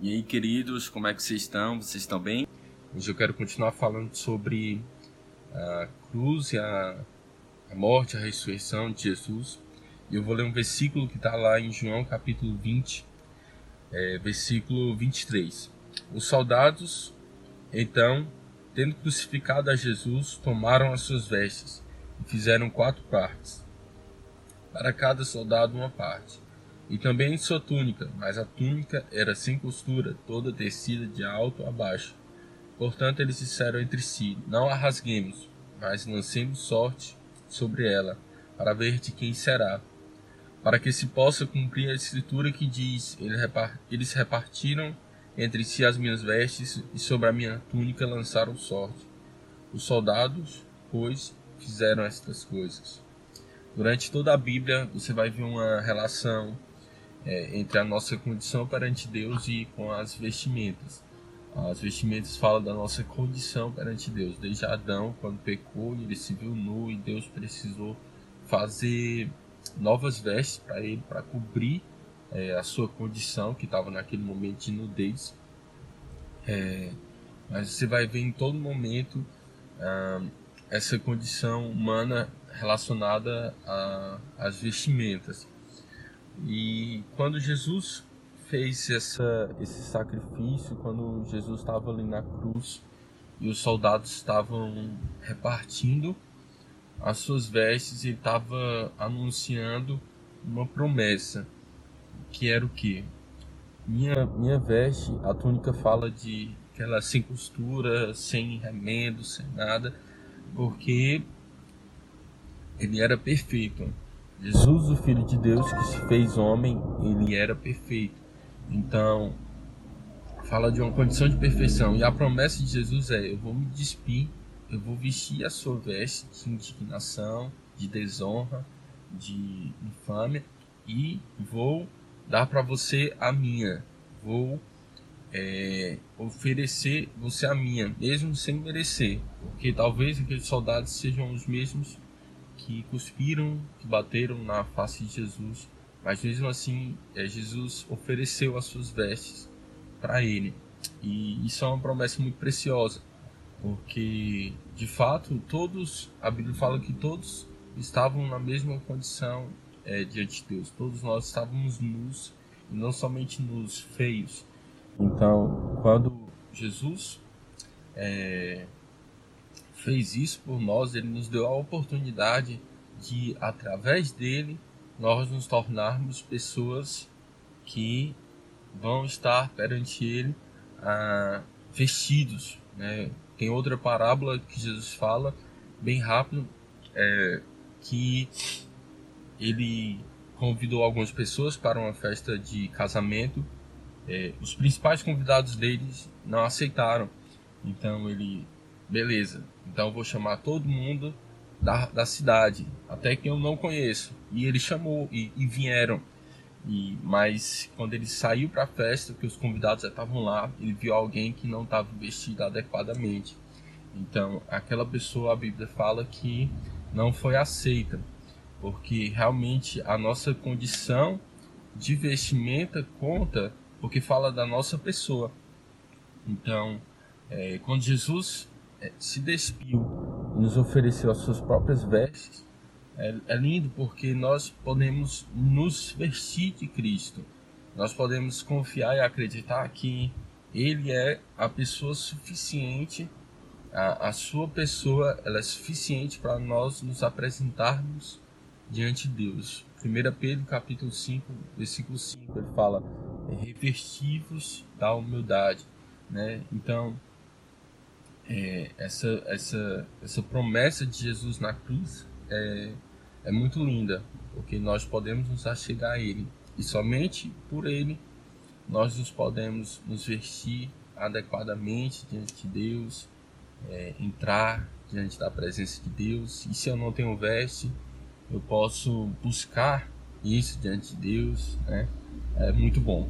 E aí, queridos, como é que vocês estão? Vocês estão bem? Hoje eu quero continuar falando sobre a cruz e a, a morte, a ressurreição de Jesus. E eu vou ler um versículo que está lá em João capítulo 20, é, versículo 23. Os soldados, então, tendo crucificado a Jesus, tomaram as suas vestes e fizeram quatro partes, para cada soldado uma parte e também sua túnica, mas a túnica era sem costura, toda tecida de alto a baixo. Portanto, eles disseram entre si: Não a rasguemos, mas lancemos sorte sobre ela, para ver de quem será. Para que se possa cumprir a escritura que diz: Eles repartiram entre si as minhas vestes, e sobre a minha túnica lançaram sorte. Os soldados, pois, fizeram estas coisas. Durante toda a Bíblia, você vai ver uma relação é, entre a nossa condição perante Deus e com as vestimentas. As vestimentas falam da nossa condição perante Deus. Desde Adão, quando pecou, ele se viu nu e Deus precisou fazer novas vestes para ele, para cobrir é, a sua condição, que estava naquele momento de nudez. É, mas você vai ver em todo momento ah, essa condição humana relacionada às vestimentas. E quando Jesus fez essa, esse sacrifício, quando Jesus estava ali na cruz e os soldados estavam repartindo as suas vestes, ele estava anunciando uma promessa, que era o que? Minha, minha veste, a túnica fala de que ela é sem costura, sem remendo, sem nada, porque ele era perfeito. Jesus, o Filho de Deus que se fez homem, ele era perfeito. Então, fala de uma condição de perfeição. E a promessa de Jesus é: eu vou me despir, eu vou vestir a sua veste de indignação, de desonra, de infâmia, e vou dar para você a minha. Vou é, oferecer você a minha, mesmo sem merecer. Porque talvez aqueles soldados sejam os mesmos que cuspiram, que bateram na face de Jesus, mas mesmo assim é, Jesus ofereceu as suas vestes para ele. E isso é uma promessa muito preciosa, porque de fato todos, a Bíblia fala que todos estavam na mesma condição é, diante de Deus, todos nós estávamos nus, e não somente nus, feios. Então, quando Jesus é, fez isso por nós, ele nos deu a oportunidade de, através dele, nós nos tornarmos pessoas que vão estar perante ele ah, vestidos. Né? Tem outra parábola que Jesus fala, bem rápido, é, que ele convidou algumas pessoas para uma festa de casamento. É, os principais convidados deles não aceitaram. Então ele Beleza, então eu vou chamar todo mundo da, da cidade, até que eu não conheço. E ele chamou e, e vieram. E, mas quando ele saiu para a festa, que os convidados já estavam lá, ele viu alguém que não estava vestido adequadamente. Então, aquela pessoa, a Bíblia fala que não foi aceita, porque realmente a nossa condição de vestimenta conta, porque fala da nossa pessoa. Então, é, quando Jesus se despiu e nos ofereceu as suas próprias vestes, é, é lindo porque nós podemos nos vestir de Cristo. Nós podemos confiar e acreditar que Ele é a pessoa suficiente, a, a sua pessoa ela é suficiente para nós nos apresentarmos diante de Deus. 1 Pedro capítulo 5, versículo 5, ele fala, revestivos da humildade. Né? Então, é, essa, essa, essa promessa de Jesus na cruz é, é muito linda, porque nós podemos nos achegar a Ele e somente por Ele nós nos podemos nos vestir adequadamente diante de Deus, é, entrar diante da presença de Deus. E se eu não tenho veste, eu posso buscar isso diante de Deus, né? É muito bom.